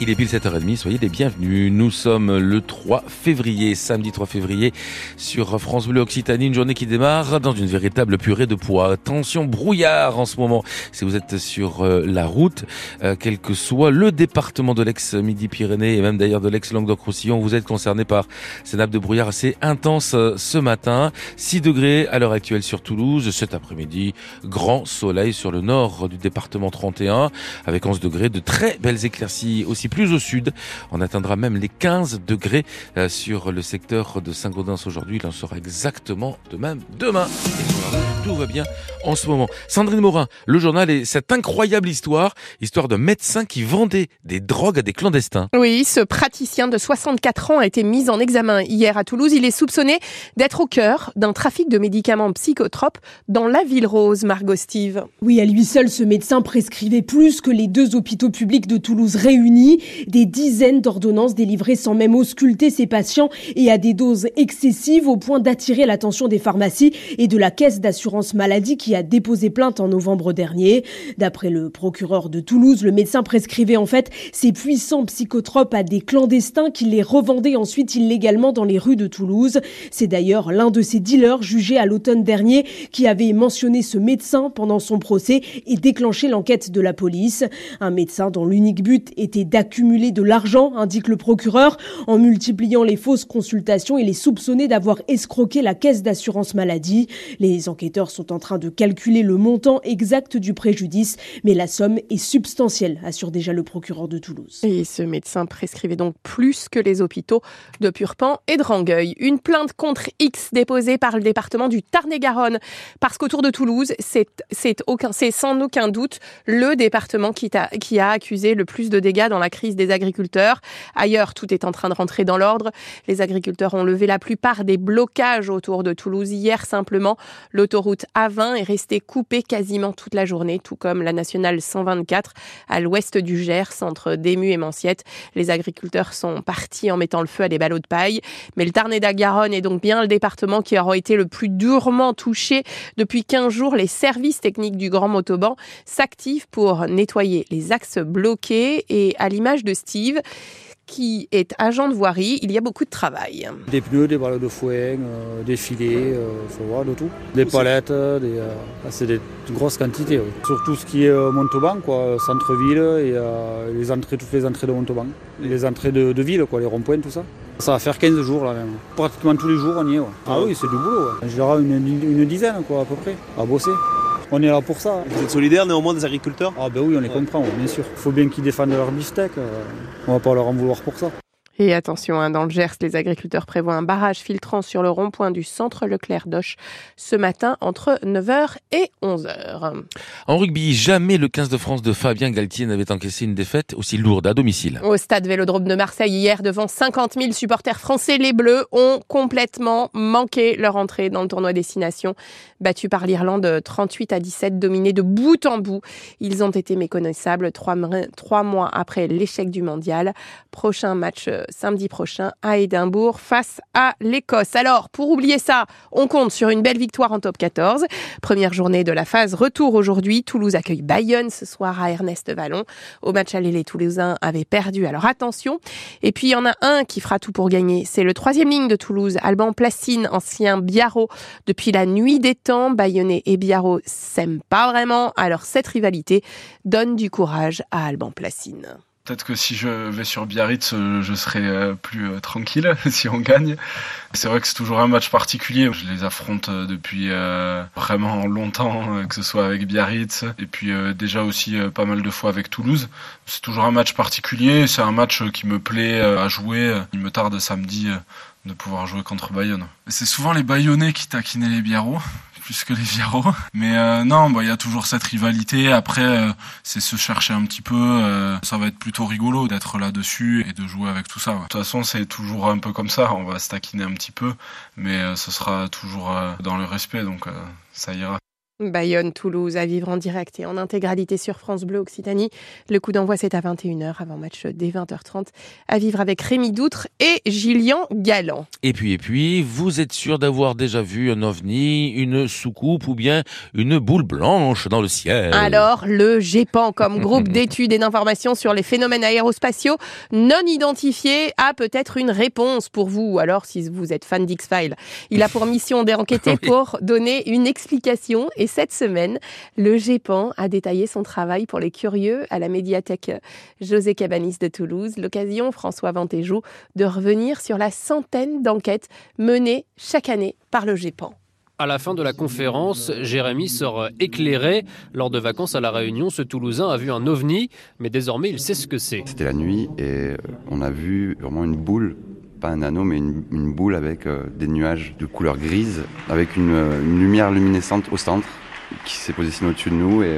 Il est pile 7h30, soyez les bienvenus. Nous sommes le 3 février, samedi 3 février, sur France Bleu Occitanie, une journée qui démarre dans une véritable purée de poids. Attention, brouillard en ce moment, si vous êtes sur euh, la route, euh, quel que soit le département de l'ex-Midi-Pyrénées et même d'ailleurs de l'ex-Languedoc-Roussillon, vous êtes concerné par ces nappes de brouillard assez intenses euh, ce matin. 6 degrés à l'heure actuelle sur Toulouse, cet après-midi, grand soleil sur le nord du département 31, avec 11 degrés, de très belles éclaircies aussi plus au sud. On atteindra même les 15 degrés euh, sur le secteur de Saint-Gaudens aujourd'hui. Il en sera exactement de même demain. Et tout va bien en ce moment. Sandrine Morin, le journal et cette incroyable histoire, histoire d'un médecin qui vendait des drogues à des clandestins. Oui, ce praticien de 64 ans a été mis en examen hier à Toulouse. Il est soupçonné d'être au cœur d'un trafic de médicaments psychotropes dans la ville rose, Margot Steve. Oui, à lui seul, ce médecin prescrivait plus que les deux hôpitaux publics de Toulouse réunis. Des dizaines d'ordonnances délivrées sans même ausculter ses patients et à des doses excessives au point d'attirer l'attention des pharmacies et de la caisse d'assurance maladie qui a déposé plainte en novembre dernier. D'après le procureur de Toulouse, le médecin prescrivait en fait ces puissants psychotropes à des clandestins qui les revendaient ensuite illégalement dans les rues de Toulouse. C'est d'ailleurs l'un de ces dealers jugé à l'automne dernier qui avait mentionné ce médecin pendant son procès et déclenché l'enquête de la police. Un médecin dont l'unique but était d'accumuler de l'argent, indique le procureur, en multipliant les fausses consultations et les soupçonner d'avoir escroqué la caisse d'assurance maladie. Les enquêteurs sont en train de calculer le montant exact du préjudice, mais la somme est substantielle, assure déjà le procureur de Toulouse. Et ce médecin prescrivait donc plus que les hôpitaux de Purpan et de Rangueil. Une plainte contre X déposée par le département du Tarn-et-Garonne, parce qu'autour de Toulouse, c'est sans aucun doute le département qui a, qui a accusé le plus de dégâts dans la crise des agriculteurs. Ailleurs, tout est en train de rentrer dans l'ordre. Les agriculteurs ont levé la plupart des blocages autour de Toulouse. Hier, simplement, l'autoroute A20 est restée coupée quasiment toute la journée, tout comme la nationale 124 à l'ouest du Gers, entre Dému et Manciette. Les agriculteurs sont partis en mettant le feu à des ballots de paille. Mais le Tarn-et-Garonne est donc bien le département qui aura été le plus durement touché. Depuis 15 jours, les services techniques du Grand Motoban s'activent pour nettoyer les axes bloqués et à l'image de Steve, qui est agent de voirie, il y a beaucoup de travail. Des pneus, des balles de foin, euh, des filets, euh, faut voir de tout. Des palettes, euh, euh, c'est des grosses quantités. Oui. Surtout ce qui est Montauban, quoi, centre-ville et les entrées, toutes les entrées de Montauban. Les entrées de, ville, quoi, les ronds-points, tout ça. Ça va faire 15 jours là même. Pratiquement tous les jours on y est. Ah oui, c'est du boulot. Ouais. Je dirais une, une dizaine quoi, à peu près, à bosser. On est là pour ça. Vous êtes solidaire néanmoins des agriculteurs? Ah ben oui, on les comprend, bien sûr. Il faut bien qu'ils défendent leur beefsteak. euh, on va pas leur en vouloir pour ça. Et attention, hein, dans le Gers, les agriculteurs prévoient un barrage filtrant sur le rond-point du centre Leclerc d'Oche ce matin entre 9h et 11h. En rugby, jamais le 15 de France de Fabien Galtier n'avait encaissé une défaite aussi lourde à domicile. Au stade Vélodrome de Marseille, hier, devant 50 000 supporters français, les Bleus ont complètement manqué leur entrée dans le tournoi Destination. Battus par l'Irlande 38 à 17, dominés de bout en bout. Ils ont été méconnaissables trois, trois mois après l'échec du mondial. Prochain match euh, samedi prochain à Édimbourg face à l'Écosse. Alors, pour oublier ça, on compte sur une belle victoire en top 14. Première journée de la phase retour aujourd'hui. Toulouse accueille Bayonne ce soir à Ernest Vallon. Au match aller, les Toulousains avaient perdu, alors attention. Et puis, il y en a un qui fera tout pour gagner. C'est le troisième ligne de Toulouse, Alban Placine, ancien Biarro. Depuis la nuit des temps, Bayonnais et Biarro s'aiment pas vraiment. Alors, cette rivalité donne du courage à Alban Placine. Peut-être que si je vais sur Biarritz, euh, je serai euh, plus euh, tranquille si on gagne. C'est vrai que c'est toujours un match particulier. Je les affronte depuis vraiment longtemps, que ce soit avec Biarritz et puis déjà aussi pas mal de fois avec Toulouse. C'est toujours un match particulier. C'est un match qui me plaît à jouer. Il me tarde samedi de pouvoir jouer contre Bayonne. C'est souvent les Bayonnais qui taquinaient les Biarros plus que les Viaro. Mais euh, non, bah il y a toujours cette rivalité. Après, euh, c'est se chercher un petit peu. euh, ça va être plutôt rigolo d'être là-dessus et de jouer avec tout ça. De toute façon, c'est toujours un peu comme ça. On va se taquiner un petit peu, mais euh, ce sera toujours euh, dans le respect, donc euh, ça ira. Bayonne-Toulouse à vivre en direct et en intégralité sur France Bleu Occitanie. Le coup d'envoi c'est à 21h avant match dès 20h30 à vivre avec Rémi Doutre et Gillian Galland. Et puis et puis, vous êtes sûr d'avoir déjà vu un ovni, une soucoupe ou bien une boule blanche dans le ciel? Alors, le GEPAN, comme groupe d'études et d'informations sur les phénomènes aérospatiaux non identifiés, a peut-être une réponse pour vous. Alors, si vous êtes fan d'X-Files, il a pour mission d'enquêter Oui. pour donner une explication. Et cette semaine, le GEPAN a détaillé son travail pour les curieux à la médiathèque José Cabanis de Toulouse. L'occasion, François Vantéjou, de revenir sur la centaine d'enquêtes menées chaque année par le GEPAN. À la fin de la conférence, Jérémy sort éclairé. Lors de vacances à La Réunion, ce Toulousain a vu un ovni, mais désormais il sait ce que c'est. C'était la nuit et euh, on a vu vraiment une boule, pas un anneau, mais une, une boule avec euh, des nuages de couleur grise, avec une, euh, une lumière luminescente au centre qui s'est positionnée au-dessus de nous. Et,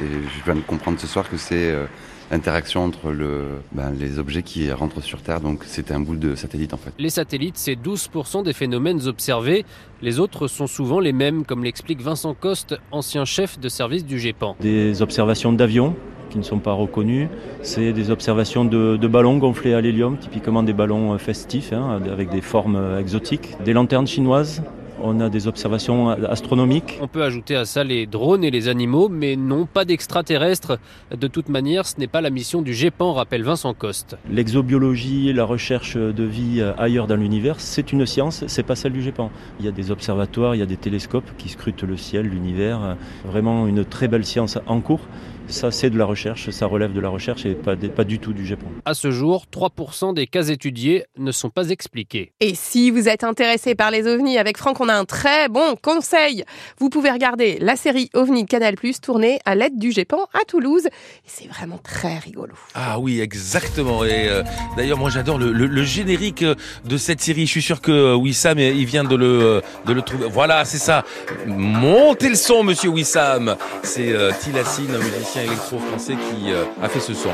et je viens de comprendre ce soir que c'est euh, l'interaction entre le, ben, les objets qui rentrent sur Terre. Donc c'était un boule de satellite en fait. Les satellites, c'est 12% des phénomènes observés. Les autres sont souvent les mêmes, comme l'explique Vincent Coste, ancien chef de service du GEPAN. Des observations d'avions qui ne sont pas reconnues. C'est des observations de, de ballons gonflés à l'hélium, typiquement des ballons euh, festifs, hein, avec des formes euh, exotiques. Des lanternes chinoises. On a des observations astronomiques. On peut ajouter à ça les drones et les animaux, mais non pas d'extraterrestres. De toute manière, ce n'est pas la mission du GEPAN, rappelle Vincent Coste. L'exobiologie, la recherche de vie euh, ailleurs dans l'univers, c'est une science, c'est pas celle du GEPAN. Il y a des observatoires, il y a des télescopes qui scrutent le ciel, l'univers. Vraiment une très belle science en cours. Ça, c'est de la recherche, ça relève de la recherche et pas, des- pas du tout du GEPAN. À ce jour, 3% des cas étudiés ne sont pas expliqués. Et si vous êtes intéressé par les ovnis, avec Franck, on a un très bon conseil. Vous pouvez regarder la série OVNI de Canal+, tournée à l'aide du GEPAN à Toulouse. C'est vraiment très rigolo. Ah oui, exactement. Et euh, d'ailleurs, moi, j'adore le, le- le générique euh, de cette série. Je suis sûr que euh, Wissam, il vient de le, de le trouver. Voilà, c'est ça. Montez le son, monsieur Wissam. C'est euh, Tilassine, un musicien électro-français qui euh, a fait ce son.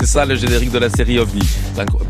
C'est ça le générique de la série OVNI.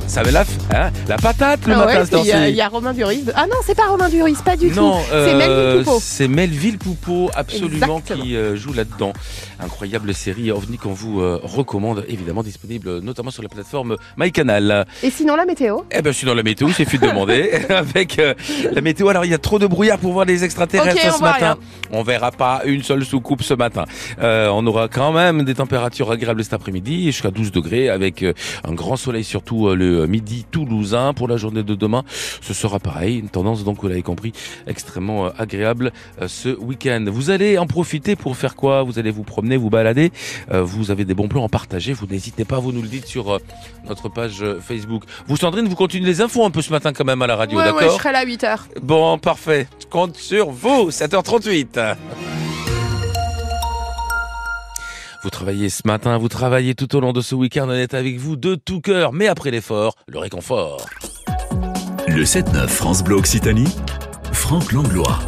Ça avait la, f- hein, la patate le Ah matin, ouais, il y, a- y Romain Duris. Ah non, c'est pas Romain Duris, pas du Non, tout. C'est euh, Melville Poupeau. C'est Melville Poupeau, absolument, Exactement. qui euh, joue là-dedans. Incroyable série OVNI qu'on vous euh, recommande, évidemment disponible euh, notamment sur la plateforme MyCanal. Et sinon, la météo Eh ben, dans la météo, c'est fait de demander. Avec euh, la météo, alors il y a trop de brouillard pour voir les extraterrestres ce matin. rien. On verra pas une seule soucoupe ce matin. Euh, on aura quand même des températures agréables cet après-midi, jusqu'à 12 degrés, avec euh, un grand soleil surtout euh, le midi toulousain. Pour la journée de demain, ce sera pareil, une tendance donc vous l'avez compris, extrêmement euh, agréable euh, ce week-end. Vous allez en profiter pour faire quoi? Vous allez vous promener, vous balader. Euh, vous avez des bons plans à partager. Vous n'hésitez pas, vous nous le dites sur euh, notre page euh, Facebook. Vous Sandrine, vous continuez les infos un peu ce matin quand même à la radio, Ouais, ouais, je d'accord serai là à 8h. Bon, parfait. Je compte sur vous. 7h38. Vous travaillez ce matin, vous travaillez tout au long de ce week-end. On est avec vous de tout cœur, mais après l'effort, le réconfort. Le 7-9 France Bleu Occitanie, Franck Langlois.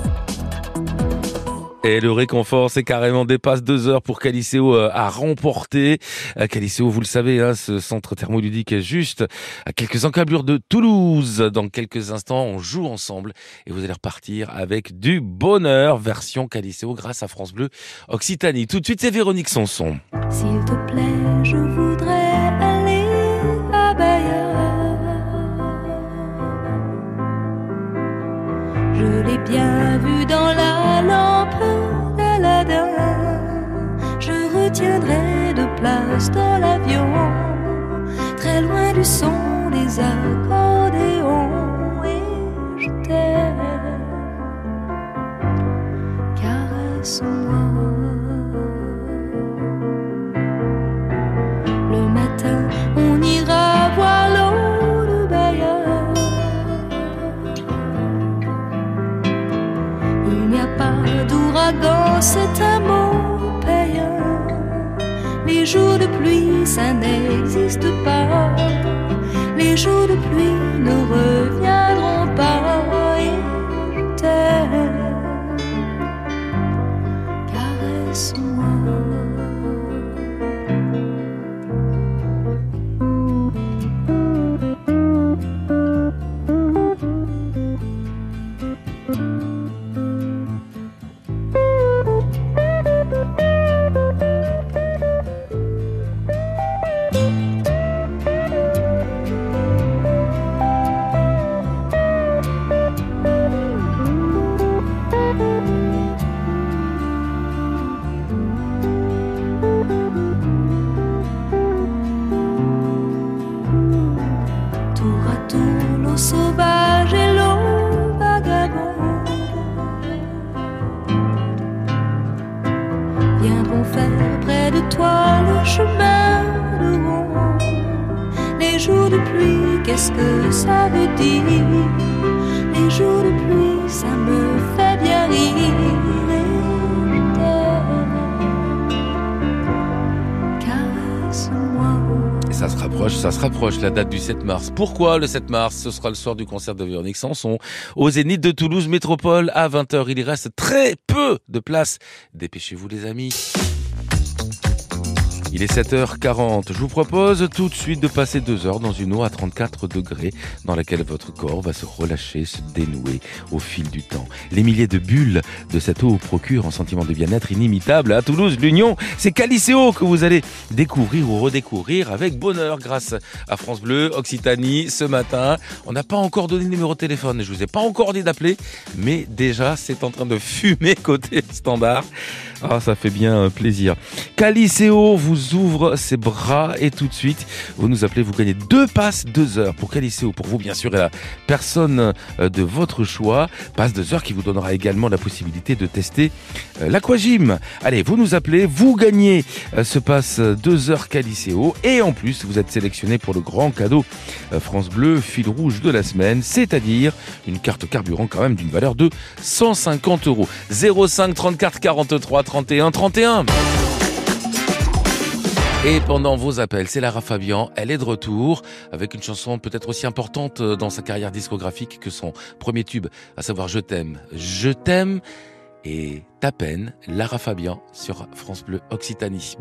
Et le réconfort, c'est carrément dépasse deux heures pour Caliceo euh, à remporter. Euh, Caliceo, vous le savez, hein, ce centre thermoludique est juste à quelques encablures de Toulouse. Dans quelques instants, on joue ensemble et vous allez repartir avec du bonheur version Caliceo grâce à France Bleu Occitanie. Tout de suite, c'est Véronique Sanson. S'il te plaît, je voudrais aller. Je l'ai bien vu dans la lampe de place dans l'avion, très loin du son des accordéons. Et ça se rapproche, ça se rapproche, la date du 7 mars. Pourquoi le 7 mars? Ce sera le soir du concert de Véronique Sanson au Zénith de Toulouse Métropole à 20h. Il y reste très peu de place. Dépêchez-vous les amis. Il est 7h40. Je vous propose tout de suite de passer deux heures dans une eau à 34 degrés dans laquelle votre corps va se relâcher, se dénouer au fil du temps. Les milliers de bulles de cette eau procurent un sentiment de bien-être inimitable. À Toulouse, l'Union, c'est Caliceo que vous allez découvrir ou redécouvrir avec bonheur grâce à France Bleu, Occitanie ce matin. On n'a pas encore donné le numéro de téléphone. Je vous ai pas encore dit d'appeler, mais déjà c'est en train de fumer côté standard. Ah, ça fait bien euh, plaisir. Caliceo vous ouvre ses bras et tout de suite, vous nous appelez, vous gagnez deux passes, deux heures pour Caliceo, pour vous bien sûr et la personne euh, de votre choix. Passe deux heures qui vous donnera également la possibilité de tester euh, l'aquagym. Allez, vous nous appelez, vous gagnez euh, ce passe deux heures Caliceo et en plus vous êtes sélectionné pour le grand cadeau France Bleu fil rouge de la semaine, c'est-à-dire une carte carburant quand même d'une valeur de 150 euros. 05 34 43 31 31. Et pendant vos appels, c'est Lara Fabian. Elle est de retour avec une chanson peut-être aussi importante euh, dans sa carrière discographique que son premier tube, à savoir Je t'aime. Je t'aime et ta peine, Lara Fabian sur France Bleu Occitanie.